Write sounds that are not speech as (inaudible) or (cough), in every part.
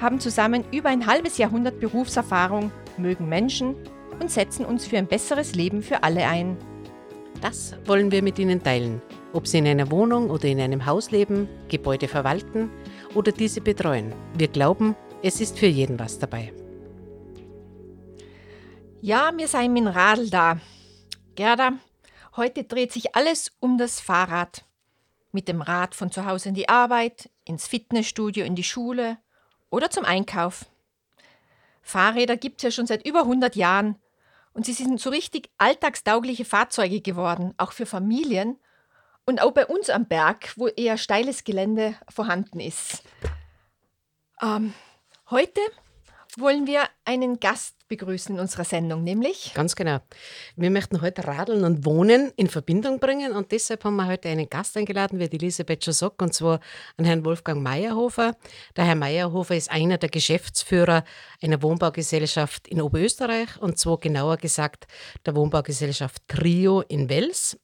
haben zusammen über ein halbes Jahrhundert Berufserfahrung, mögen Menschen und setzen uns für ein besseres Leben für alle ein. Das wollen wir mit Ihnen teilen, ob Sie in einer Wohnung oder in einem Haus leben, Gebäude verwalten oder diese betreuen. Wir glauben, es ist für jeden was dabei. Ja, wir seien mit dem Radl da. Gerda, heute dreht sich alles um das Fahrrad. Mit dem Rad von zu Hause in die Arbeit, ins Fitnessstudio, in die Schule oder zum Einkauf. Fahrräder gibt es ja schon seit über 100 Jahren und sie sind so richtig alltagstaugliche Fahrzeuge geworden, auch für Familien und auch bei uns am Berg, wo eher steiles Gelände vorhanden ist. Ähm, heute wollen wir einen Gast begrüßen in unserer Sendung, nämlich. Ganz genau. Wir möchten heute Radeln und Wohnen in Verbindung bringen und deshalb haben wir heute einen Gast eingeladen, wie die Elisabeth schon sagt, und zwar an Herrn Wolfgang Meyerhofer. Der Herr Meyerhofer ist einer der Geschäftsführer einer Wohnbaugesellschaft in Oberösterreich und zwar genauer gesagt der Wohnbaugesellschaft Trio in Wels.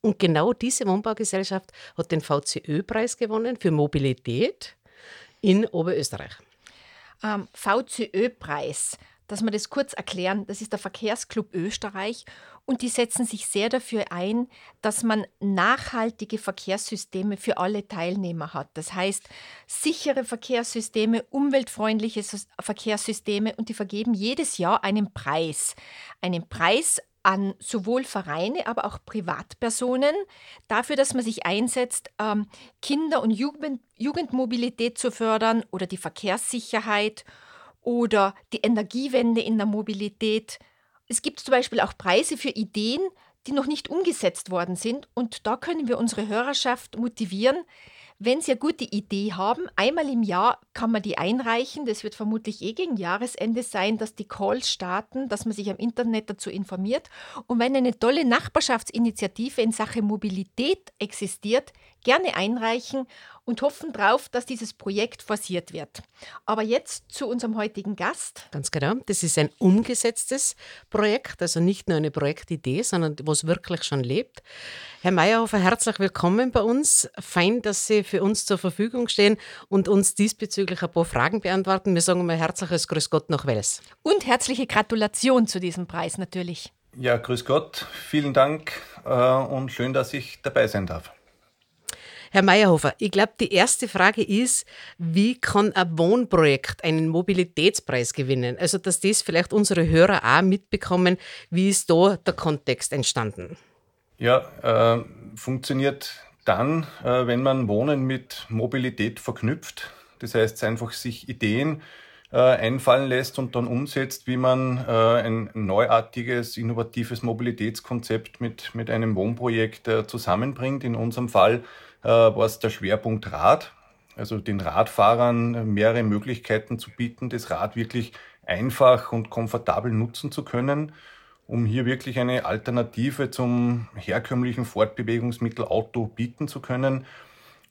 Und genau diese Wohnbaugesellschaft hat den VCÖ-Preis gewonnen für Mobilität in Oberösterreich. Ähm, VCÖ-Preis dass wir das kurz erklären, das ist der Verkehrsclub Österreich und die setzen sich sehr dafür ein, dass man nachhaltige Verkehrssysteme für alle Teilnehmer hat. Das heißt, sichere Verkehrssysteme, umweltfreundliche Verkehrssysteme und die vergeben jedes Jahr einen Preis. Einen Preis an sowohl Vereine, aber auch Privatpersonen dafür, dass man sich einsetzt, ähm, Kinder- und Jugend Jugendmobilität zu fördern oder die Verkehrssicherheit oder die Energiewende in der Mobilität. Es gibt zum Beispiel auch Preise für Ideen, die noch nicht umgesetzt worden sind. Und da können wir unsere Hörerschaft motivieren, wenn Sie eine gute Idee haben, einmal im Jahr kann man die einreichen. Das wird vermutlich eh gegen Jahresende sein, dass die Calls starten, dass man sich am Internet dazu informiert. Und wenn eine tolle Nachbarschaftsinitiative in Sachen Mobilität existiert, gerne einreichen und hoffen darauf, dass dieses Projekt forciert wird. Aber jetzt zu unserem heutigen Gast. Ganz genau. Das ist ein umgesetztes Projekt, also nicht nur eine Projektidee, sondern was wirklich schon lebt. Herr Meyerhofer, herzlich willkommen bei uns. Fein, dass Sie für uns zur Verfügung stehen und uns diesbezüglich ein paar Fragen beantworten. Wir sagen mal herzliches Grüß Gott nach Wels. Und herzliche Gratulation zu diesem Preis natürlich. Ja, grüß Gott. Vielen Dank äh, und schön, dass ich dabei sein darf. Herr Meyerhofer, ich glaube, die erste Frage ist, wie kann ein Wohnprojekt einen Mobilitätspreis gewinnen? Also, dass das vielleicht unsere Hörer auch mitbekommen, wie ist da der Kontext entstanden? Ja, äh, funktioniert dann, äh, wenn man Wohnen mit Mobilität verknüpft. Das heißt, einfach sich Ideen äh, einfallen lässt und dann umsetzt, wie man äh, ein neuartiges, innovatives Mobilitätskonzept mit, mit einem Wohnprojekt äh, zusammenbringt. In unserem Fall war es der Schwerpunkt Rad. Also den Radfahrern mehrere Möglichkeiten zu bieten, das Rad wirklich einfach und komfortabel nutzen zu können, um hier wirklich eine Alternative zum herkömmlichen Fortbewegungsmittel Auto bieten zu können.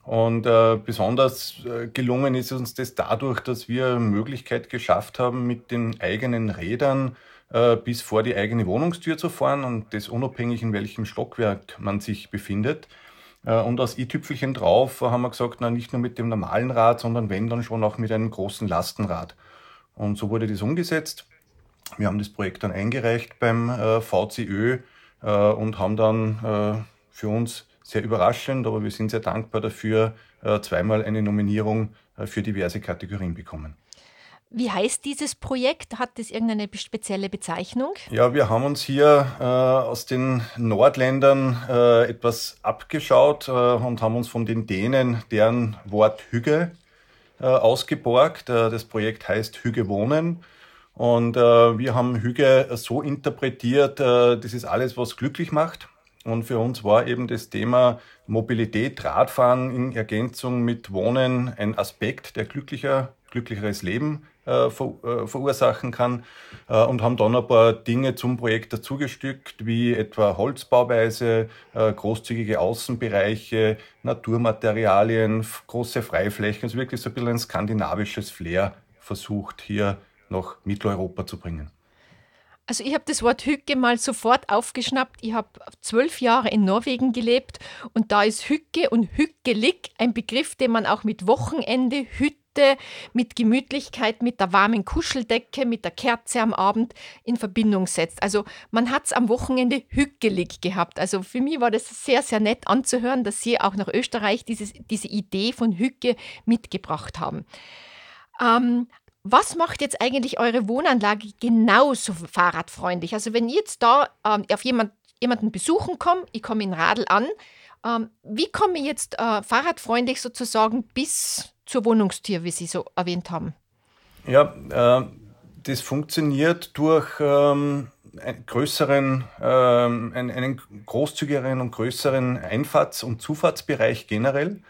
Und äh, besonders äh, gelungen ist uns das dadurch, dass wir Möglichkeit geschafft haben, mit den eigenen Rädern äh, bis vor die eigene Wohnungstür zu fahren und das unabhängig in welchem Stockwerk man sich befindet. Äh, und als i-Tüpfelchen drauf haben wir gesagt, na, nicht nur mit dem normalen Rad, sondern wenn dann schon auch mit einem großen Lastenrad. Und so wurde das umgesetzt. Wir haben das Projekt dann eingereicht beim äh, VCÖ äh, und haben dann für uns sehr überraschend, aber wir sind sehr dankbar dafür, zweimal eine Nominierung für diverse Kategorien bekommen. Wie heißt dieses Projekt? Hat das irgendeine spezielle Bezeichnung? Ja, wir haben uns hier äh, aus den Nordländern äh, etwas abgeschaut äh, und haben uns von den Dänen deren Wort Hüge äh, ausgeborgt. Äh, das Projekt heißt Hüge Wohnen. Und äh, wir haben Hüge so interpretiert, das ist alles, was glücklich macht. Und für uns war eben das Thema Mobilität, Radfahren in Ergänzung mit Wohnen ein Aspekt, der glücklicher glücklicheres Leben äh, ver, äh, verursachen kann äh, und haben dann ein paar Dinge zum Projekt dazugestückt, wie etwa Holzbauweise, großzügige Außenbereiche, Naturmaterialien, große Freiflächen, also wirklich so ein bisschen ein skandinavisches Flair versucht hier nach Mitteleuropa zu bringen. Also ich habe das Wort Hücke mal sofort aufgeschnappt. Ich habe zwölf Jahre in Norwegen gelebt und da ist Hücke und Hückelig ein Begriff, den man auch mit Wochenende, Hütte, mit Gemütlichkeit, mit der warmen Kuscheldecke, mit der Kerze am Abend in Verbindung setzt. Also man hat es am Wochenende hückelig gehabt. Also für mich war das sehr, sehr nett anzuhören, dass Sie auch nach Österreich dieses, diese Idee von Hücke mitgebracht haben. Ähm, was macht jetzt eigentlich eure Wohnanlage genauso fahrradfreundlich? Also wenn ich jetzt da ähm, auf jemand, jemanden besuchen komme, ich komme in Radl an, ähm, wie komme ich jetzt äh, fahrradfreundlich sozusagen bis zur Wohnungstür, wie Sie so erwähnt haben? Ja, äh, das funktioniert durch ähm, einen größeren, ähm, einen, einen großzügigeren und größeren Einfahrts- und Zufahrtsbereich generell.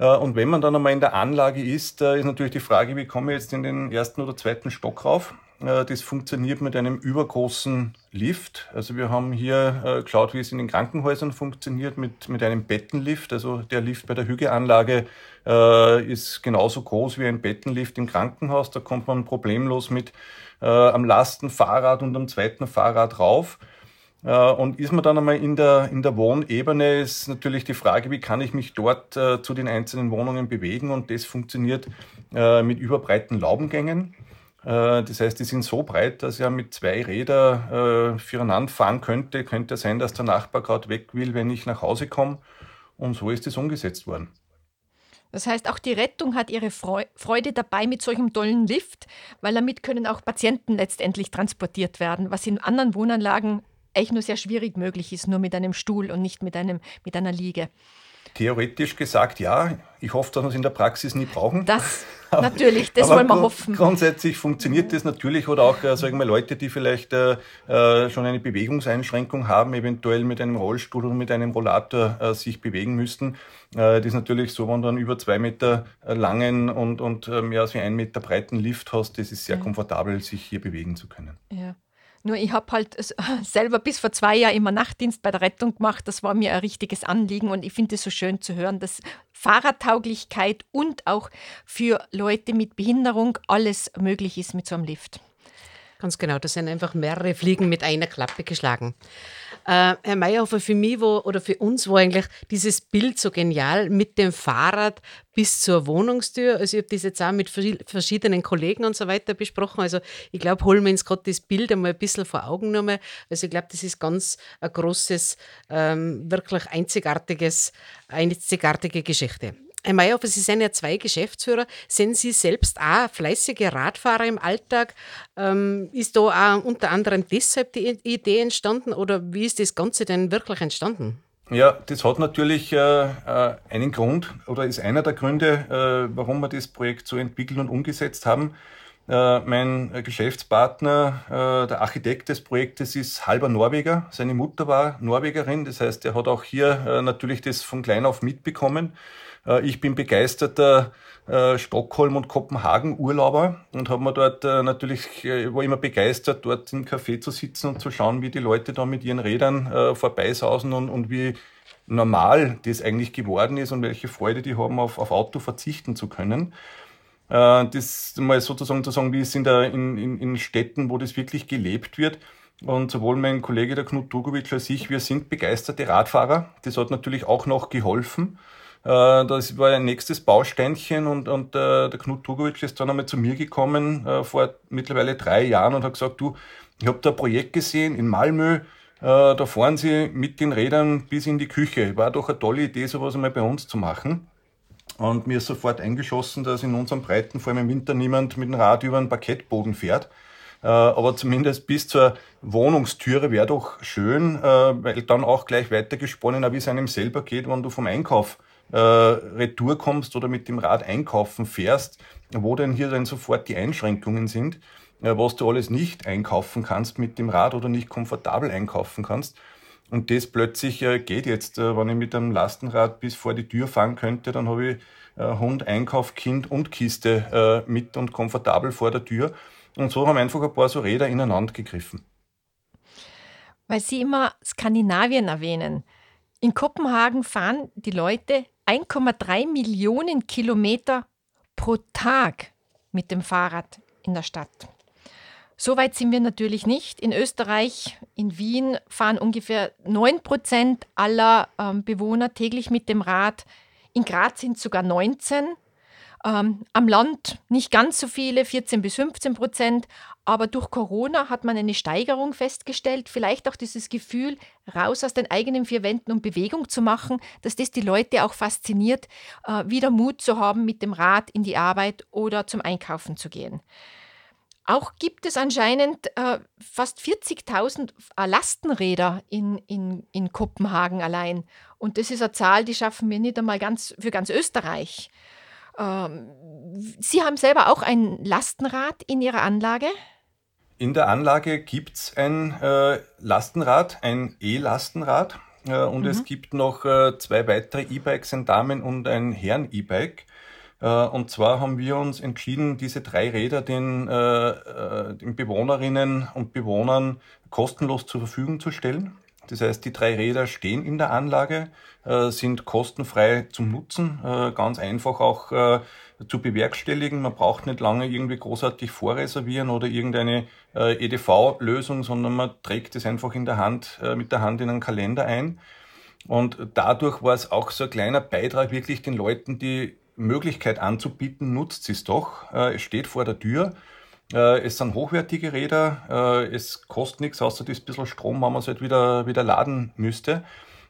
Äh, und wenn man dann einmal in der Anlage ist, ist natürlich die Frage, wie komme ich jetzt in den ersten oder zweiten Stock rauf? Äh, das funktioniert mit einem übergroßen Lift. Also wir haben hier äh, geschaut, wie es in den Krankenhäusern funktioniert mit, mit einem Bettenlift. Also der Lift bei der Hügeanlage ist genauso groß wie ein Bettenlift im Krankenhaus. Da kommt man problemlos mit am Lastenfahrrad und am zweiten Fahrrad rauf. Äh, und ist man dann einmal in der, in der Wohnebene, ist natürlich die Frage, wie kann ich mich dort äh, zu den einzelnen Wohnungen bewegen? Und das funktioniert äh, mit überbreiten Laubengängen. Das heißt, die sind so breit, dass er mit zwei Rädern füreinander fahren könnte. Könnte sein, dass der Nachbar gerade weg will, wenn ich nach Hause komme. Und so ist es umgesetzt worden. Das heißt, auch die Rettung hat ihre Freude dabei mit solchem tollen Lift, weil damit können auch Patienten letztendlich transportiert werden, was in anderen Wohnanlagen eigentlich nur sehr schwierig möglich ist, nur mit einem Stuhl und nicht mit, einem, mit einer Liege. Theoretisch gesagt, ja. Ich hoffe, dass wir es in der Praxis nie brauchen. Das (laughs) natürlich, das wollen wir hoffen. Grundsätzlich funktioniert das natürlich oder auch, äh, sagen wir, Leute, die vielleicht äh, äh, schon eine Bewegungseinschränkung haben, eventuell mit einem Rollstuhl oder mit einem Rollator äh, sich bewegen müssten. Äh, das ist natürlich so, wenn du einen über zwei Meter äh, langen und, und mehr als wie ein Meter breiten Lift hast, das ist sehr ja. komfortabel, sich hier bewegen zu können. Ja. Nur ich habe halt (laughs) selber bis vor zwei Jahren immer Nachtdienst bei der Rettung gemacht. Das war mir ein richtiges Anliegen und ich finde es so schön zu hören, dass Fahrradtauglichkeit und auch für Leute mit Behinderung alles möglich ist mit so einem Lift. Ganz genau, das sind einfach mehrere Fliegen mit einer Klappe geschlagen. Äh, Herr Meyerhofer, für mich war, oder für uns war eigentlich dieses Bild so genial mit dem Fahrrad bis zur Wohnungstür. Also ich habe das jetzt auch mit verschiedenen Kollegen und so weiter besprochen. Also ich glaube, holen wir uns gerade das Bild einmal ein bisschen vor Augen nochmal. Also ich glaube, das ist ganz ein großes, ähm, wirklich einzigartiges, einzigartige Geschichte. Herr Mayhofer, Sie sind ja zwei Geschäftsführer. Sind Sie selbst auch fleißige Radfahrer im Alltag? Ähm, ist da auch unter anderem deshalb die Idee entstanden oder wie ist das Ganze denn wirklich entstanden? Ja, das hat natürlich äh, äh einen Grund oder ist einer der Gründe, äh, warum wir das Projekt so entwickelt und umgesetzt haben. Äh, mein Geschäftspartner, äh, der Architekt des Projektes, ist halber Norweger. Seine Mutter war Norwegerin, das heißt, er hat auch hier äh, natürlich das von klein auf mitbekommen. Äh, ich bin begeisterter äh, Stockholm- und Kopenhagen-Urlauber und habe mir dort äh, natürlich, war immer begeistert, dort im Café zu sitzen und zu schauen, wie die Leute da mit ihren Rädern vorbeisausen und, und wie normal das eigentlich geworden ist und welche Freude die haben, auf, auf Auto verzichten zu können. Das mal sozusagen zu sagen, wie es in, der, in, in, in Städten, wo das wirklich gelebt wird. Und sowohl mein Kollege, der Knut Dugovic, als ich, wir sind begeisterte Radfahrer. Das hat natürlich auch noch geholfen. Äh, das war ein nächstes Bausteinchen und, und äh, der Knut Tugovic ist dann einmal zu mir gekommen äh, vor mittlerweile drei Jahren und hat gesagt, du, ich habe da ein Projekt gesehen in Malmö, äh, da fahren sie mit den Rädern bis in die Küche. War doch eine tolle Idee, sowas einmal bei uns zu machen. Und mir ist sofort eingeschossen, dass in unseren Breiten, vor allem im Winter, niemand mit dem Rad über einen Parkettboden fährt. Äh, aber zumindest bis zur Wohnungstüre wäre doch schön, äh, weil dann auch gleich weitergesponnen, wie es einem selber geht, wenn du vom Einkauf äh, Retour kommst oder mit dem Rad einkaufen fährst, wo denn hier dann sofort die Einschränkungen sind, äh, was du alles nicht einkaufen kannst mit dem Rad oder nicht komfortabel einkaufen kannst. Und das plötzlich äh, geht jetzt, äh, wenn ich mit einem Lastenrad bis vor die Tür fahren könnte, dann habe ich Hund, Einkauf, Kind und Kiste mit und komfortabel vor der Tür. Und so haben einfach ein paar so Räder ineinander gegriffen. Weil Sie immer Skandinavien erwähnen. In Kopenhagen fahren die Leute 1,3 Millionen Kilometer pro Tag mit dem Fahrrad in der Stadt. So weit sind wir natürlich nicht. In Österreich, in Wien fahren ungefähr 9 Prozent aller ähm, Bewohner täglich mit dem Rad. In Graz sind sogar 19. Ähm, am Land nicht ganz so viele, 14 bis 15 Prozent, aber durch Corona hat man eine Steigerung festgestellt. Vielleicht auch dieses Gefühl, raus aus den eigenen vier Wänden und Bewegung zu machen, dass das die Leute auch fasziniert, äh, wieder Mut zu haben, mit dem Rad in die Arbeit oder zum Einkaufen zu gehen. Auch gibt es anscheinend äh, fast 40.000 äh, Lastenräder in, in, in Kopenhagen allein. Und das ist eine Zahl, die schaffen wir nicht einmal ganz, für ganz Österreich. Ähm, Sie haben selber auch ein Lastenrad in Ihrer Anlage? In der Anlage gibt es ein äh, Lastenrad, ein E-Lastenrad. Äh, und mhm. es gibt noch äh, zwei weitere E-Bikes, ein Damen- und ein Herren-E-Bike. Äh, und zwar haben wir uns entschieden, diese drei Räder den, äh, äh, den Bewohnerinnen und Bewohnern kostenlos zur Verfügung zu stellen. Das heißt, die drei Räder stehen in der Anlage, äh, sind kostenfrei zum Nutzen, äh, ganz einfach auch äh, zu bewerkstelligen. Man braucht nicht lange irgendwie großartig vorreservieren oder irgendeine EDV-Lösung, sondern man trägt es einfach in der Hand, mit der Hand in einen Kalender ein. Und dadurch war es auch so ein kleiner Beitrag, wirklich den Leuten die Möglichkeit anzubieten, nutzt es doch. Es steht vor der Tür äh, es sind hochwertige Räder, äh, es kostet nichts, außer das bisschen Strom, wenn man es halt wieder, wieder laden müsste.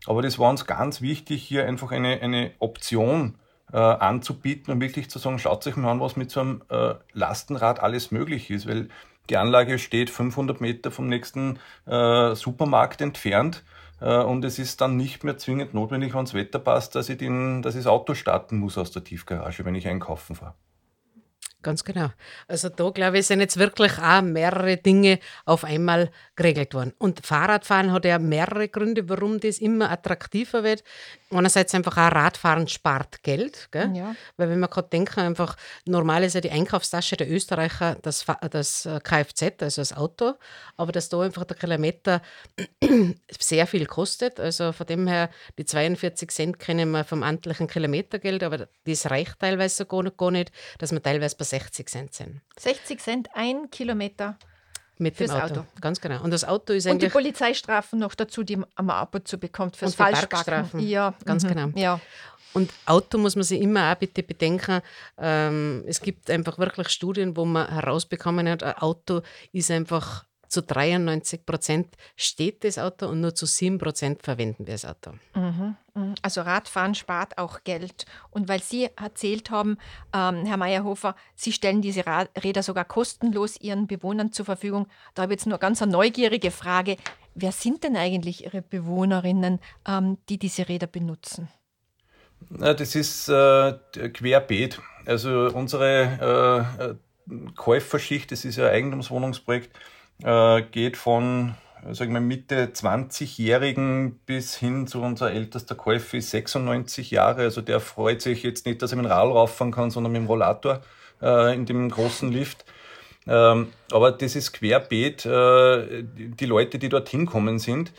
Aber das war uns ganz wichtig, hier einfach eine, eine Option äh, anzubieten und wirklich zu sagen, schaut euch mal an, was mit so einem äh, Lastenrad alles möglich ist, weil die Anlage steht 500 Meter vom nächsten äh, Supermarkt entfernt äh, und es ist dann nicht mehr zwingend notwendig, wenn das Wetter passt, dass ich, den, dass ich das Auto starten muss aus der Tiefgarage, wenn ich einkaufen fahre. Ganz genau. Also da, glaube ich, sind jetzt wirklich auch mehrere Dinge auf einmal geregelt worden. Und Fahrradfahren hat ja mehrere Gründe, warum das immer attraktiver wird. Einerseits einfach auch Radfahren spart Geld? Ja. weil wenn man gerade denken, einfach normal ist ja die Einkaufstasche der Österreicher das, das äh, Kfz, also das Auto, aber dass da einfach der Kilometer (clears throat) sehr viel kostet. Also von dem her, die 42 Cent kennen wir vom amtlichen Kilometergeld, aber das reicht teilweise gar nicht, gar nicht dass man teilweise 60 Cent sind. 60 Cent ein Kilometer mit fürs dem Auto. Auto. Ganz genau. Und das Auto ist eigentlich. Und die Polizeistrafen noch dazu, die man ab und zu bekommt fürs Falschparken. Ja, ganz mhm. genau. Ja. Und Auto muss man sich immer auch bitte bedenken. Ähm, es gibt einfach wirklich Studien, wo man herausbekommen hat, ein Auto ist einfach zu 93 Prozent steht das Auto und nur zu 7 Prozent verwenden wir das Auto. Mhm, mhm. Also Radfahren spart auch Geld. Und weil Sie erzählt haben, ähm, Herr Meyerhofer, Sie stellen diese Räder sogar kostenlos Ihren Bewohnern zur Verfügung. Da habe ich jetzt nur ganz eine neugierige Frage. Wer sind denn eigentlich Ihre Bewohnerinnen, ähm, die diese Räder benutzen? Das ist äh, querbeet. Also unsere äh, äh Käuferschicht, das ist ja ein Eigentumswohnungsprojekt, äh, geht von sagen wir Mitte 20-Jährigen bis hin zu unser ältester Käufer ist 96 Jahre. Also der freut sich jetzt nicht, dass er mit dem Rad rauffahren kann, sondern mit dem Rollator äh, in dem großen Lift. Ähm, aber das ist querbeet. Äh, die Leute, die dorthin kommen sind,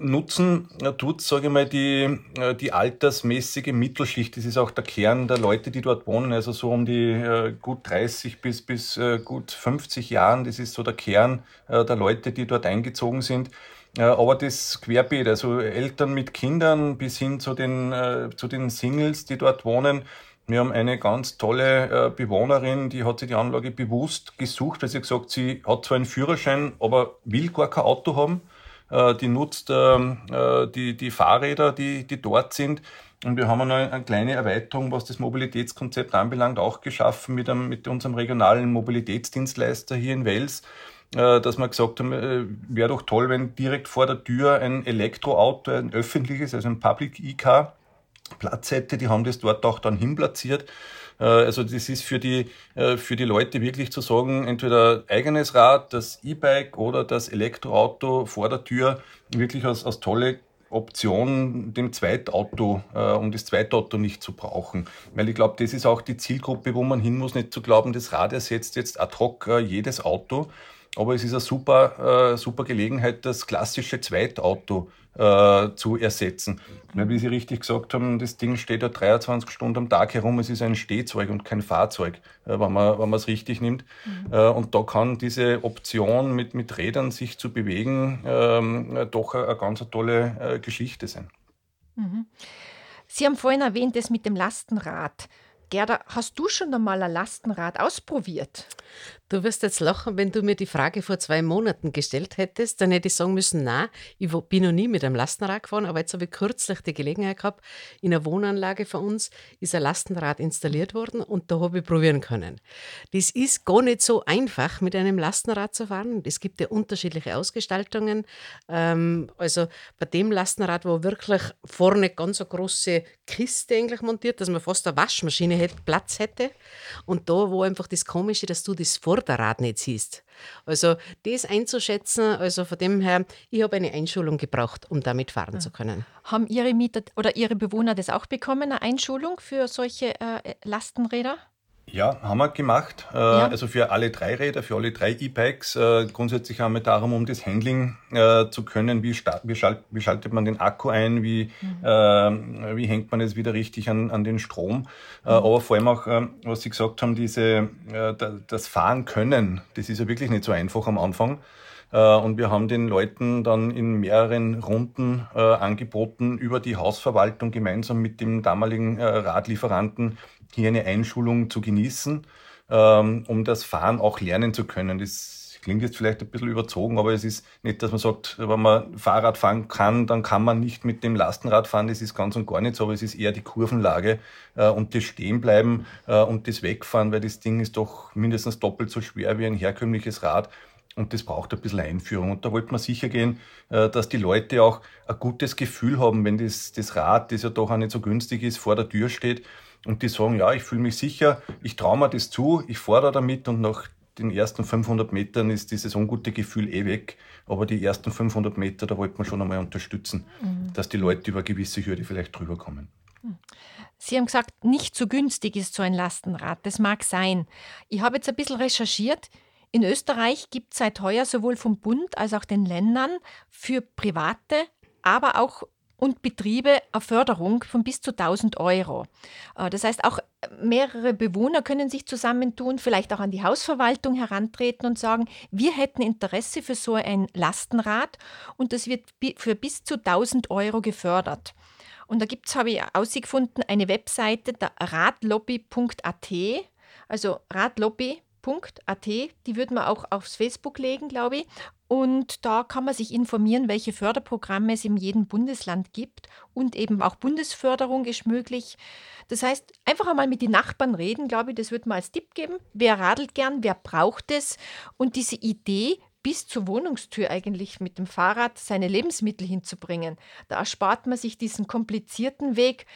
nutzen äh, tut, sage ich mal, die, äh, die altersmäßige Mittelschicht. Das ist auch der Kern der Leute, die dort wohnen, also so um die gut 30 bis, bis gut 50 Jahren. Das ist so der Kern der Leute, die dort eingezogen sind. Aber das querbeet, also Eltern mit Kindern bis hin zu den, zu den Singles, die dort wohnen. Wir haben eine ganz tolle Bewohnerin, die hat sich die Anlage bewusst gesucht, weil sie gesagt, sie hat zwar einen Führerschein, aber will gar kein Auto haben äh, die nutzt ähm, äh, die, die Fahrräder, die, die dort sind. Und wir haben eine, eine kleine Erweiterung, was das Mobilitätskonzept anbelangt, auch geschaffen mit, einem, mit unserem regionalen Mobilitätsdienstleister hier in Wels, äh, dass wir gesagt haben, wäre doch toll, wenn direkt vor der Tür ein Elektroauto, ein öffentliches, also ein Public E-Car, Platz hätte. Die haben das dort auch dann hinplatziert. Äh, also das ist für die, äh, für die Leute wirklich zu sagen, entweder eigenes Rad, das E-Bike oder das Elektroauto vor der Tür, wirklich als, als tolle Option, dem Zweitauto, äh, um das Zweitauto nicht zu brauchen. Weil ich glaube, das ist auch die Zielgruppe, wo man hin muss, nicht zu glauben, das Rad ersetzt jetzt ad hoc äh, jedes Auto. Aber es ist eine super, äh, super Gelegenheit, das klassische Zweitauto äh, zu ersetzen. Weil, wie Sie richtig gesagt haben, das Ding steht ja 23 Stunden am Tag herum. Es ist ein Stehzeug und kein Fahrzeug, äh, wenn man es richtig nimmt. Mhm. Äh, und da kann diese Option mit, mit Rädern sich zu bewegen ähm, doch eine, eine ganz tolle äh, Geschichte sein. Mhm. Sie haben vorhin erwähnt, das mit dem Lastenrad. Gerda, hast du schon einmal ein Lastenrad ausprobiert? Du wirst jetzt lachen, wenn du mir die Frage vor zwei Monaten gestellt hättest, dann hätte ich sagen müssen, na, ich bin noch nie mit einem Lastenrad gefahren, aber jetzt habe ich kürzlich die Gelegenheit gehabt, in einer Wohnanlage von uns ist ein Lastenrad installiert worden und da habe ich probieren können. Das ist gar nicht so einfach, mit einem Lastenrad zu fahren. Es gibt ja unterschiedliche Ausgestaltungen. Ähm, also bei dem Lastenrad war wirklich vorne ganz eine große Kiste eigentlich montiert, dass man fast eine Waschmaschine Platz hätte. Und da war einfach das Komische, dass du das vor Vorderrad nicht siehst. Also das einzuschätzen, also von dem her, ich habe eine Einschulung gebraucht, um damit fahren ja. zu können. Haben Ihre Mieter oder Ihre Bewohner das auch bekommen, eine Einschulung für solche äh, Lastenräder? Ja, haben wir gemacht. Äh, ja. Also für alle drei Räder, für alle drei E-Bikes. Äh, grundsätzlich haben wir darum, um das Handling äh, zu können, wie, wie, schalt, wie, schaltet man den Akku ein, wie, mhm. äh, wie hängt man es wieder richtig an, an den Strom. Mhm. aber vor allem auch, äh, was Sie gesagt haben, diese, das Fahren können, das ist ja wirklich nicht so einfach am Anfang. Und wir haben den Leuten dann in mehreren Runden angeboten, über die Hausverwaltung gemeinsam mit dem damaligen Radlieferanten hier eine Einschulung zu genießen, ähm, um das Fahren auch lernen zu können. Das klingt jetzt vielleicht ein bisschen überzogen, aber es ist nicht, dass man sagt, wenn man Fahrrad fahren kann, dann kann man nicht mit dem Lastenrad fahren. Das ist ganz und gar nicht so, aber es ist eher die Kurvenlage äh, und das Stehenbleiben äh, und das Wegfahren, weil das Ding ist doch mindestens doppelt so schwer wie ein herkömmliches Rad. Und das braucht ein bisschen Einführung. Und da wollte man sicher gehen, äh, dass die Leute auch ein gutes Gefühl haben, wenn das, das Rad, das ja doch auch nicht so günstig ist, vor der Tür steht und die sagen, ja, ich fühle mich sicher, ich traue mir das zu, ich fahre damit und nach den ersten 500 Metern ist dieses ungute Gefühl eh weg. Aber die ersten 500 Meter, da wollte man schon einmal unterstützen, mhm. dass die Leute über gewisse Hürde vielleicht drüber kommen. Mhm. Sie haben gesagt, nicht so günstig ist so ein Lastenrad. Das mag sein. Ich habe jetzt ein bisschen recherchiert. In Österreich gibt es seit heuer sowohl vom Bund als auch den Ländern für Private, aber auch und Betriebe eine Förderung von bis zu 1000 Euro. Äh, das heißt, auch mehrere Bewohner können sich zusammentun, vielleicht auch an die Hausverwaltung herantreten und sagen, wir hätten Interesse für so ein Lastenrad und das wird für bis zu 1000 Euro gefördert. Und da gibt es, habe ich ausgefunden, eine Webseite, der radlobby.at, also radlobby.at, die würden wir auch aufs Facebook legen, glaube ich. Und da kann man sich informieren, welche Förderprogramme es in jedem Bundesland gibt. Und eben auch Bundesförderung ist möglich. Das heißt, einfach einmal mit den Nachbarn reden, glaube ich, das würde man als Tipp geben. Wer radelt gern, wer braucht es? Und diese Idee, bis zur Wohnungstür eigentlich mit dem Fahrrad seine Lebensmittel hinzubringen. Da erspart man sich diesen komplizierten Weg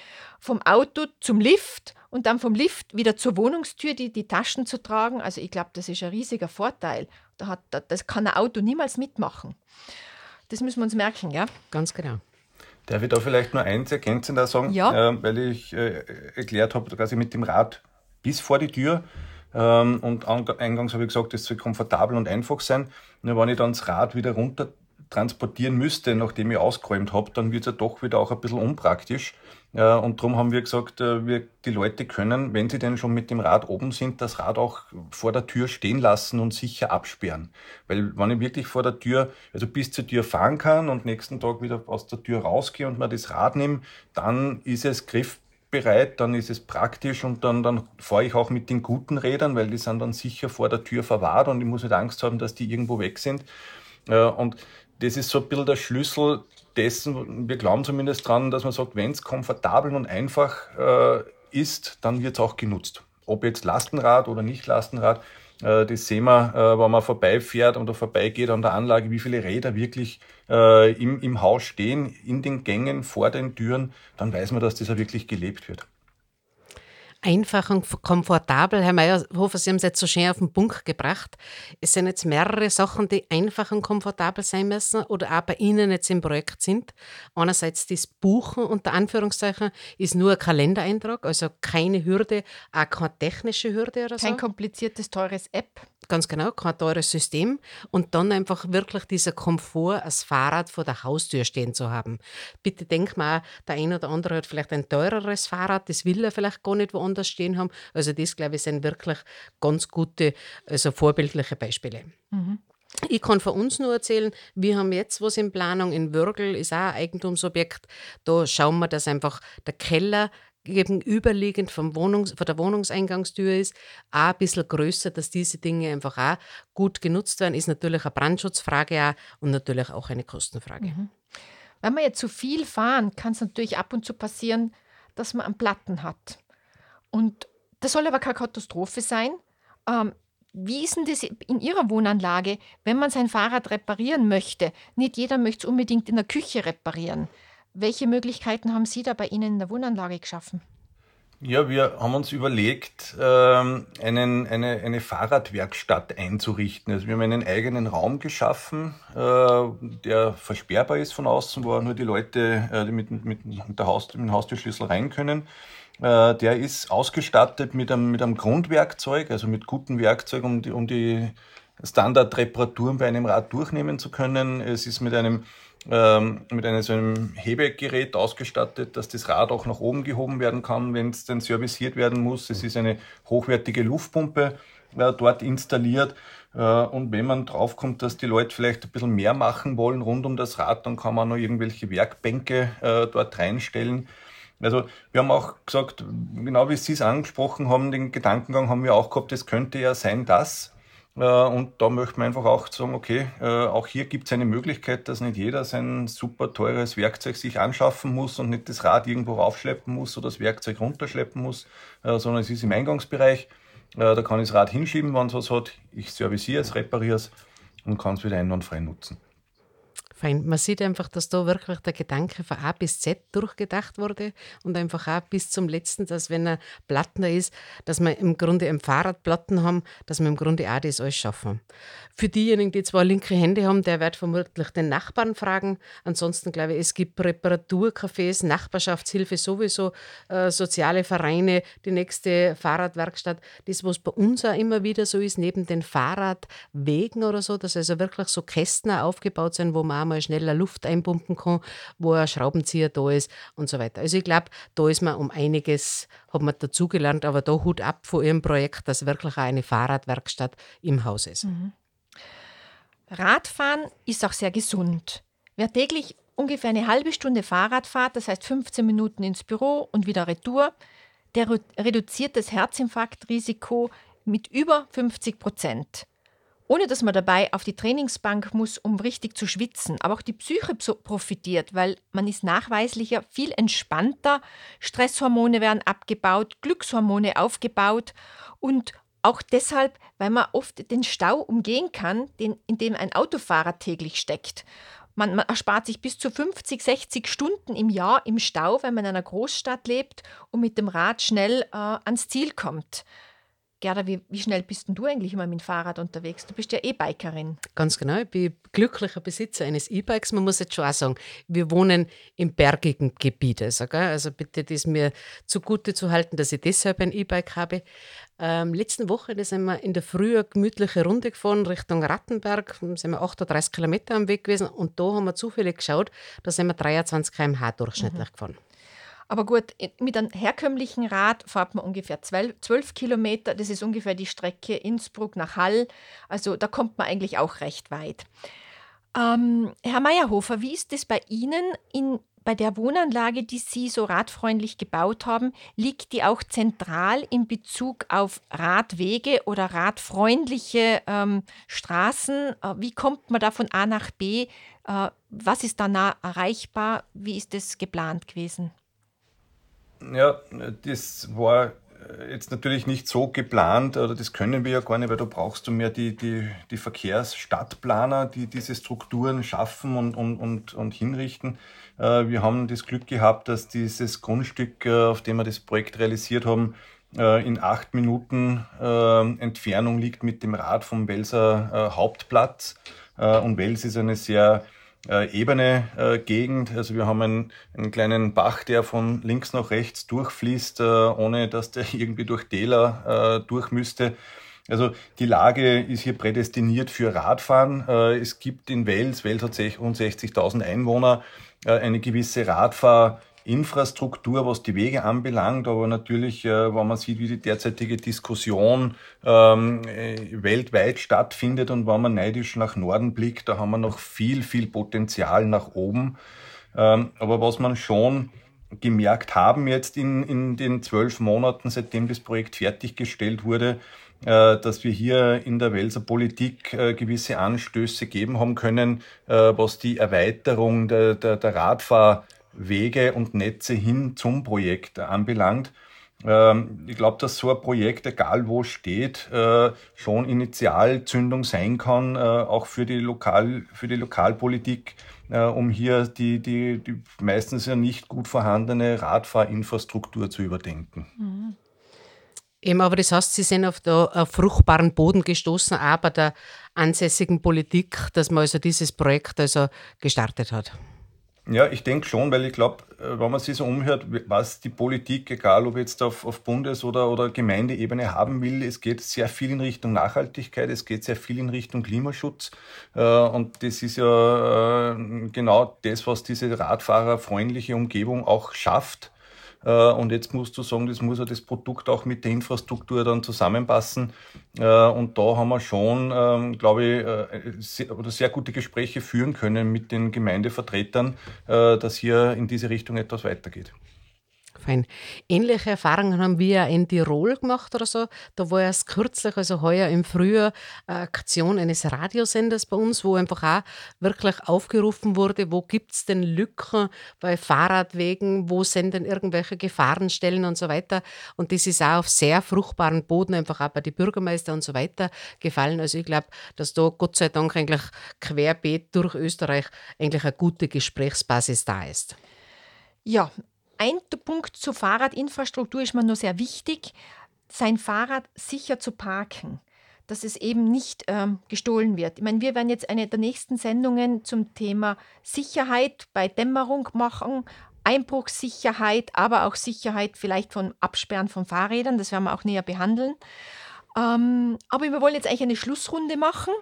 vom Auto zum Lift und dann vom Lift wieder zur Wohnungstür die, die Taschen zu tragen. Also ich glaube, das ist ein riesiger Vorteil. Da hat, das kann ein Auto niemals mitmachen. Das müssen wir uns merken, ja? Ganz genau. Darf ich da vielleicht nur eins ergänzender sagen? Ja. Äh, weil ich äh, erklärt habe, quasi mit dem Rad bis vor die Tür. Ähm, und eingangs habe ich gesagt, es soll komfortabel und einfach sein. Nur wenn ich dann das Rad wieder runter transportieren müsste, nachdem ich ausgeräumt habe, dann wird es ja doch wieder auch ein bisschen unpraktisch. Und darum haben wir gesagt, äh, wir, die Leute können, wenn sie denn schon mit dem Rad oben sind, das Rad auch vor der Tür stehen lassen und sicher absperren. Weil wenn ich wirklich vor der Tür, also bis zur Tür fahren kann und nächsten Tag wieder aus der Tür rausgehe und mir das Rad nehme, dann ist es griffbereit, dann ist es praktisch und dann, dann fahre ich auch mit den guten Rädern, weil die sind dann sicher vor der Tür verwahrt und ich muss nicht Angst haben, dass die irgendwo weg sind. Und das ist so ein bisschen der Schlüssel dessen, wir glauben zumindest dran, dass man sagt, wenn es komfortabel und einfach äh, ist, dann wird es auch genutzt. Ob jetzt Lastenrad oder nicht Lastenrad, äh, das sehen wir, äh, wenn man vorbeifährt oder vorbeigeht an der Anlage, wie viele Räder wirklich äh, im, im Haus stehen, in den Gängen, vor den Türen, dann weiß man, dass das auch wirklich gelebt wird. Einfach und komfortabel. Herr Meyerhofer, Sie haben es jetzt so schön auf den Punkt gebracht. Es sind jetzt mehrere Sachen, die einfach und komfortabel sein müssen oder auch bei Ihnen jetzt im Projekt sind. Einerseits das Buchen unter Anführungszeichen ist nur ein Kalendereintrag, also keine Hürde, auch keine technische Hürde oder so. Kein kompliziertes, teures App. Ganz genau, kein teures System. Und dann einfach wirklich dieser Komfort, das Fahrrad vor der Haustür stehen zu haben. Bitte denk mal, der eine oder andere hat vielleicht ein teureres Fahrrad, das will er vielleicht gar nicht woanders stehen haben. Also das, glaube ich, sind wirklich ganz gute, also vorbildliche Beispiele. Mhm. Ich kann von uns nur erzählen, wir haben jetzt was in Planung. In Würgel ist auch ein Eigentumsobjekt. Da schauen wir, dass einfach der Keller gegenüberliegend vom Wohnungs-, von der Wohnungseingangstür ist, auch ein bisschen größer, dass diese Dinge einfach auch gut genutzt werden, ist natürlich eine Brandschutzfrage auch und natürlich auch eine Kostenfrage. Mhm. Wenn wir jetzt zu viel fahren, kann es natürlich ab und zu passieren, dass man einen Platten hat. Und das soll aber keine Katastrophe sein. Ähm, wie ist denn das in Ihrer Wohnanlage, wenn man sein Fahrrad reparieren möchte? Nicht jeder möchte es unbedingt in der Küche reparieren. Welche Möglichkeiten haben Sie da bei Ihnen in der Wohnanlage geschaffen? Ja, wir haben uns überlegt, ähm, einen, eine, eine Fahrradwerkstatt einzurichten. Also wir haben einen eigenen Raum geschaffen, äh, der versperrbar ist von außen, wo nur die Leute äh, die mit, mit, der Haus, mit dem Haustürschlüssel rein können. Äh, der ist ausgestattet mit einem, mit einem Grundwerkzeug, also mit gutem Werkzeug, um die, um die Standardreparaturen bei einem Rad durchnehmen zu können. Es ist mit einem ähm, mit einem, so einem Hebegerät ausgestattet, dass das Rad auch nach oben gehoben werden kann, wenn es dann serviciert werden muss. Es ist eine hochwertige Luftpumpe äh, dort installiert. Äh, und wenn man draufkommt, dass die Leute vielleicht ein bisschen mehr machen wollen rund um das Rad, dann kann man noch irgendwelche Werkbänke äh, dort reinstellen. Also wir haben auch gesagt, genau wie Sie es angesprochen haben, den Gedankengang haben wir auch gehabt, es könnte ja sein, dass und da möchte man einfach auch sagen, okay, äh, auch hier gibt es eine Möglichkeit, dass nicht jeder sein super teures Werkzeug sich anschaffen muss und nicht das Rad irgendwo raufschleppen muss oder das Werkzeug runterschleppen muss, äh, sondern es ist im Eingangsbereich. Da kann ich das Rad hinschieben, wenn es was hat. Ich serviciere es, repariere es und kann es wieder einwandfrei nutzen. Fein. Man sieht einfach, dass da wirklich der Gedanke von A bis Z durchgedacht wurde und einfach auch bis zum letzten, dass wenn er Platten ist, dass wir im Grunde im Fahrrad Platten haben, dass wir im Grunde auch das alles schaffen. Für diejenigen, die zwar linke Hände haben, der wird vermutlich den Nachbarn fragen. Ansonsten glaube ich, es gibt Reparaturcafés, Nachbarschaftshilfe sowieso, äh, soziale Vereine, die nächste Fahrradwerkstatt. Das, was bei uns auch immer wieder so ist, neben den Fahrradwegen oder so, dass also wirklich so Kästen aufgebaut sind, wo man auch mal schneller Luft einpumpen kann, wo ein Schraubenzieher da ist und so weiter. Also ich glaube, da ist man um einiges, hat man dazugelernt, aber da Hut ab von Ihrem Projekt, dass wirklich auch eine Fahrradwerkstatt im Haus ist. Mhm. Radfahren ist auch sehr gesund. Wer täglich ungefähr eine halbe Stunde Fahrrad fährt, das heißt 15 Minuten ins Büro und wieder retour, der reduziert das Herzinfarktrisiko mit über 50 Prozent ohne dass man dabei auf die Trainingsbank muss, um richtig zu schwitzen. Aber auch die Psyche profitiert, weil man ist nachweislicher viel entspannter, Stresshormone werden abgebaut, Glückshormone aufgebaut und auch deshalb, weil man oft den Stau umgehen kann, den, in dem ein Autofahrer täglich steckt. Man, man, erspart sich bis zu 50, 60 Stunden im Jahr im Stau, wenn man in einer Großstadt lebt und mit dem Rad schnell äh, ans Ziel kommt. Gerda, wie, wie schnell bist denn du eigentlich immer mit dem Fahrrad unterwegs? Du bist ja E-Bikerin. Ganz genau, ich bin glücklicher Besitzer eines E-Bikes. Man muss jetzt schon auch sagen, wir wohnen im bergigen Gebiet. Also, also bitte das mir zugute zu halten, dass ich deshalb ein E-Bike habe. Ähm, letzten Woche sind wir in der Früh eine gemütliche Runde gefahren Richtung Rattenberg. Da sind wir 38 Kilometer am Weg gewesen und da haben wir zufällig geschaut, da sind wir 23 km/h durchschnittlich mhm. gefahren. Aber gut, mit einem herkömmlichen Rad fährt man ungefähr 12, 12 Kilometer. Das ist ungefähr die Strecke Innsbruck nach Hall. Also da kommt man eigentlich auch recht weit. Ähm, Herr Meyerhofer, wie ist es bei Ihnen in, bei der Wohnanlage, die Sie so radfreundlich gebaut haben? Liegt die auch zentral in Bezug auf Radwege oder radfreundliche ähm, Straßen? Äh, wie kommt man da von A nach B? Äh, was ist da nah erreichbar? Wie ist es geplant gewesen? Ja, das war jetzt natürlich nicht so geplant, oder das können wir ja gar nicht, weil da brauchst du mehr die, die, die Verkehrsstadtplaner, die diese Strukturen schaffen und, und, und, und hinrichten. Äh, wir haben das Glück gehabt, dass dieses Grundstück, äh, auf dem wir das Projekt realisiert haben, äh, in acht Minuten äh, Entfernung liegt mit dem Rad vom Welser äh, Hauptplatz. Äh, und Wels ist eine sehr äh, ebene äh, Gegend. Also wir haben einen, einen, kleinen Bach, der von links nach rechts durchfließt, äh, ohne dass der (laughs) irgendwie durch Täler äh, durch müsste. Also die Lage ist hier prädestiniert für Radfahren. Äh, es gibt in Wels, Wels hat rund 60.000 Einwohner, äh, eine gewisse Radfahr- Infrastruktur, was die Wege anbelangt, aber natürlich, äh, wenn man sieht, wie die derzeitige Diskussion ähm, äh, weltweit stattfindet und wenn man neidisch nach Norden blickt, da haben wir noch viel, viel Potenzial nach oben. Ähm, aber was man schon gemerkt haben jetzt in, in den zwölf Monaten, seitdem das Projekt fertiggestellt wurde, äh, dass wir hier in der Welser Politik gewisse Anstöße geben haben können, was die Erweiterung der, der, der Radfahr Wege und Netze hin zum Projekt anbelangt. Ähm, ich glaube, dass so ein Projekt, egal wo steht, äh, schon Initialzündung sein kann, äh, auch für die, Lokal, für die Lokalpolitik, äh, um hier die, die, die meistens ja nicht gut vorhandene Radfahrinfrastruktur zu überdenken. Mhm. Eben, aber das heißt, Sie sind auf, da, auf fruchtbaren Boden gestoßen, bei der ansässigen Politik, dass man also dieses Projekt also gestartet hat. Ja, ich denke schon, weil ich glaube, äh, wenn man sich so umhört, was die Politik, egal ob jetzt auf, auf Bundes- oder, oder Gemeindeebene haben will, es geht sehr viel in Richtung Nachhaltigkeit, es geht sehr viel in Richtung Klimaschutz. Äh, und das ist ja äh, genau das, was diese radfahrerfreundliche Umgebung auch schafft. Äh, und jetzt musst du sagen, das muss ja das Produkt auch mit der Infrastruktur dann zusammenpassen. Äh, und da haben wir schon, ähm, glaube ich, äh, sehr, oder sehr gute Gespräche führen können mit den Gemeindevertretern, dass hier in diese Richtung etwas weitergeht. Fein. Ähnliche Erfahrungen haben wir in Tirol gemacht oder so. Da war erst kürzlich, also heuer im Frühjahr, eine Aktion eines Radiosenders bei uns, wo einfach auch wirklich aufgerufen wurde, wo gibt es denn Lücken bei Fahrradwegen, wo sind denn irgendwelche Gefahrenstellen und so weiter. Und das ist auch auf sehr fruchtbaren Boden einfach auch bei den Bürgermeister und so weiter gefallen. Also ich glaube, dass da Gott sei Dank eigentlich querbeet durch Österreich eigentlich eine gute Gesprächsbasis da ist. Ja, ein Punkt zur Fahrradinfrastruktur ist mir nur sehr wichtig, sein Fahrrad sicher zu parken, dass es eben nicht ähm, gestohlen wird. Ich meine, wir werden jetzt eine der nächsten Sendungen zum Thema Sicherheit bei Dämmerung machen, Einbruchssicherheit, aber auch Sicherheit vielleicht von Absperren von Fahrrädern, das werden wir auch näher behandeln. Ähm, aber wir wollen jetzt eigentlich eine Schlussrunde machen.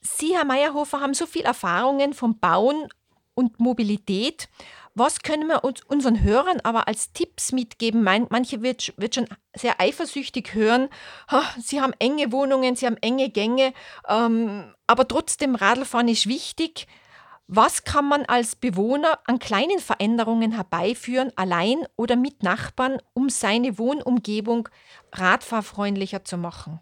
Sie, Herr Meyerhofer, haben so viel Erfahrungen vom Bauen und Mobilität. Was können wir uns, unseren Hörern aber als Tipps mitgeben? manche wird, wird schon sehr eifersüchtig hören, sie haben enge Wohnungen, sie haben enge Gänge, ähm, aber trotzdem Radlfahren ist wichtig. Was kann man als Bewohner an kleinen Veränderungen herbeiführen, allein oder mit Nachbarn, um seine Wohnumgebung radfahrfreundlicher zu machen?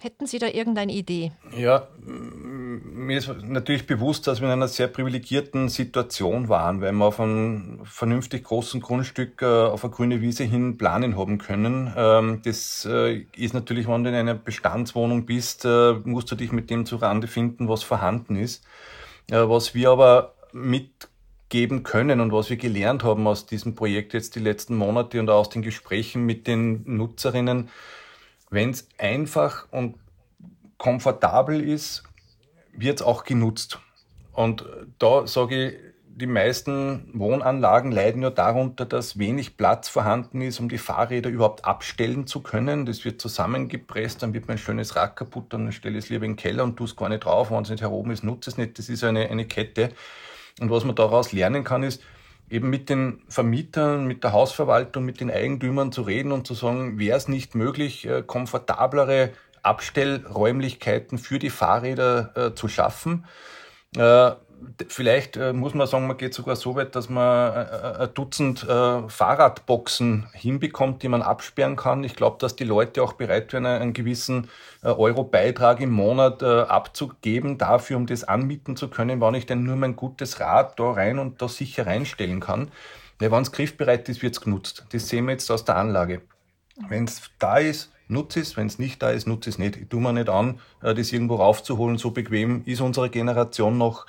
Hätten Sie da irgendeine Idee? Ja, mir ist natürlich bewusst, dass wir in einer sehr privilegierten Situation waren, weil wir auf einem vernünftig großen Grundstück äh, auf eine grüne Wiese hin planen haben können. Ähm, das äh, ist natürlich, wenn du in einer Bestandswohnung bist, äh, musst du dich mit dem zurande finden, was vorhanden ist. Was wir aber mitgeben können und was wir gelernt haben aus diesem Projekt jetzt die letzten Monate und aus den Gesprächen mit den Nutzerinnen, wenn es einfach und komfortabel ist, wird es auch genutzt. Und da sage ich, die meisten Wohnanlagen leiden ja darunter, dass wenig Platz vorhanden ist, um die Fahrräder überhaupt abstellen zu können. Das wird zusammengepresst, dann wird mein schönes Rad kaputt, dann stelle ich es lieber in den Keller und tue es gar nicht drauf. Wenn es nicht heroben ist, nutze es nicht. Das ist eine, eine Kette. Und was man daraus lernen kann, ist, eben mit den Vermietern, mit der Hausverwaltung, mit den Eigentümern zu reden und zu sagen, wäre es nicht möglich, äh, komfortablere Abstellräumlichkeiten für die Fahrräder äh, zu schaffen. Äh, vielleicht äh, muss man sagen, man geht sogar so weit, dass man äh, äh, ein Dutzend äh, Fahrradboxen hinbekommt, die man absperren kann. Ich glaube, dass die Leute auch bereit wären, einen gewissen Euro-Beitrag im Monat abzugeben dafür, um das anmieten zu können, wann ich denn nur mein gutes Rad da rein und da sicher reinstellen kann. Weil wenn es griffbereit ist, wird es genutzt. Das sehen wir jetzt aus der Anlage. Wenn es da ist, nutze es. Wenn es nicht da ist, nutze es nicht. Ich tue mir nicht an, äh, das irgendwo raufzuholen. So bequem ist unsere Generation noch.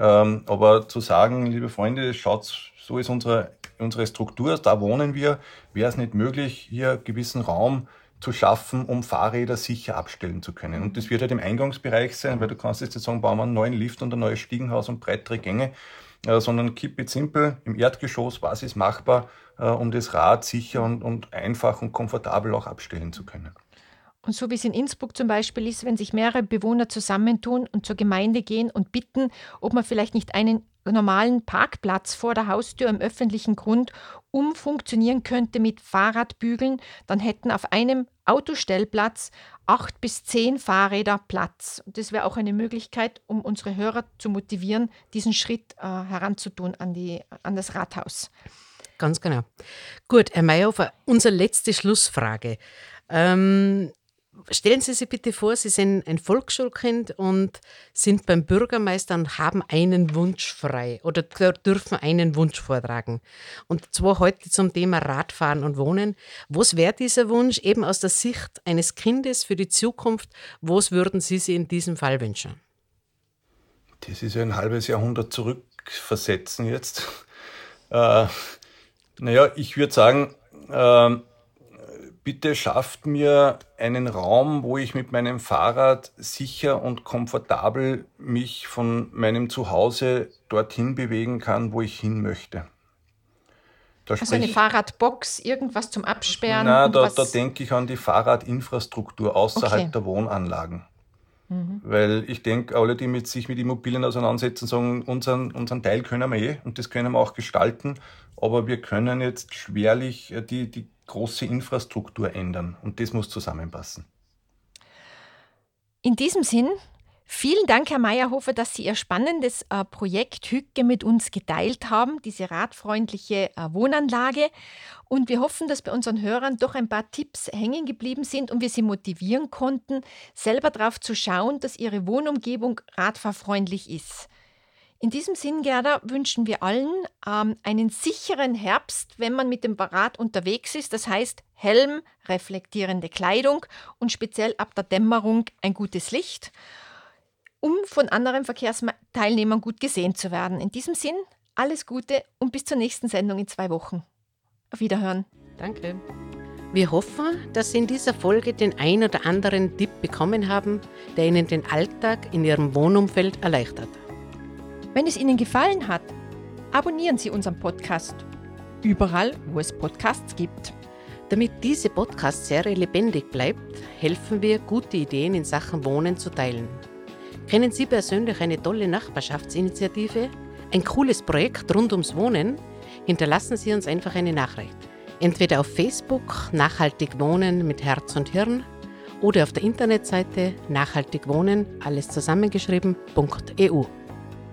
Ähm, aber zu sagen, liebe Freunde, schaut, so ist unsere unsere Struktur, da wohnen wir, wäre es nicht möglich, hier gewissen Raum zu schaffen, um Fahrräder sicher abstellen zu können. Und das wird halt im Eingangsbereich sein, weil du kannst jetzt sagen, bauen wir einen neuen Lift und ein neues Stiegenhaus und breitere Gänge, äh, sondern keep it simple, im Erdgeschoss, was ist machbar, äh, um das Rad sicher und, und einfach und komfortabel auch abstellen zu können. Und so wie es in Innsbruck zum Beispiel ist, wenn sich mehrere Bewohner zusammentun und zur Gemeinde gehen und bitten, ob man vielleicht nicht einen normalen Parkplatz vor der Haustür im öffentlichen Grund umfunktionieren könnte mit Fahrradbügeln, dann hätten auf einem Autostellplatz acht bis zehn Fahrräder Platz. Und das wäre auch eine Möglichkeit, um unsere Hörer zu motivieren, diesen Schritt äh, heranzutun an, die, an das Rathaus. Ganz genau. Gut, Herr Mayhofer, unsere letzte Schlussfrage. Ähm, Stellen Sie sich bitte vor, Sie sind ein Volksschulkind und sind beim Bürgermeister und haben einen Wunsch frei oder dürfen einen Wunsch vortragen. Und zwar heute zum Thema Radfahren und Wohnen. Was wäre dieser Wunsch eben aus der Sicht eines Kindes für die Zukunft? Was würden Sie sich in diesem Fall wünschen? Das ist ja ein halbes Jahrhundert zurückversetzen jetzt. Äh, naja, ich würde sagen, äh, bitte schafft mir einen Raum, wo ich mit meinem Fahrrad sicher und komfortabel mich von meinem Zuhause dorthin bewegen kann, wo ich hin möchte. Da also eine Fahrradbox, irgendwas zum Absperren? Na, da, da denke ich an die Fahrradinfrastruktur außerhalb okay. der Wohnanlagen. Mhm. Weil ich denke, alle, die mit sich mit Immobilien auseinandersetzen, sagen, unseren, unseren Teil können wir eh und das können wir auch gestalten, aber wir können jetzt schwerlich äh, die, die große Infrastruktur ändern und das muss zusammenpassen. In diesem Sinn, vielen Dank, Herr Meyerhofer, dass Sie Ihr spannendes äh, Projekt Hücke mit uns geteilt haben, diese radfreundliche äh, Wohnanlage. Und wir hoffen, dass bei unseren Hörern doch ein paar Tipps hängen geblieben sind und wir sie motivieren konnten, selber darauf zu schauen, dass ihre Wohnumgebung radfahrfreundlich ist. In diesem Sinn, Gerda, wünschen wir allen ähm, einen sicheren Herbst, wenn man mit dem Rad unterwegs ist. Das heißt Helm, reflektierende Kleidung und speziell ab der Dämmerung ein gutes Licht, um von anderen Verkehrsteilnehmern gut gesehen zu werden. In diesem Sinn, alles Gute und bis zur nächsten Sendung in zwei Wochen. Auf Wiederhören. Danke. Wir hoffen, dass Sie in dieser Folge den ein oder anderen Tipp bekommen haben, der Ihnen den Alltag in Ihrem Wohnumfeld erleichtert. Wenn es Ihnen gefallen hat, abonnieren Sie unseren Podcast. Überall, wo es Podcasts gibt. Damit diese Podcast-Serie lebendig bleibt, helfen wir, gute Ideen in Sachen Wohnen zu teilen. Kennen Sie persönlich eine tolle Nachbarschaftsinitiative? Ein cooles Projekt rund ums Wohnen? Hinterlassen Sie uns einfach eine Nachricht. Entweder auf Facebook Nachhaltig Wohnen mit Herz und Hirn oder auf der Internetseite nachhaltig wohnen, alles zusammengeschrieben.eu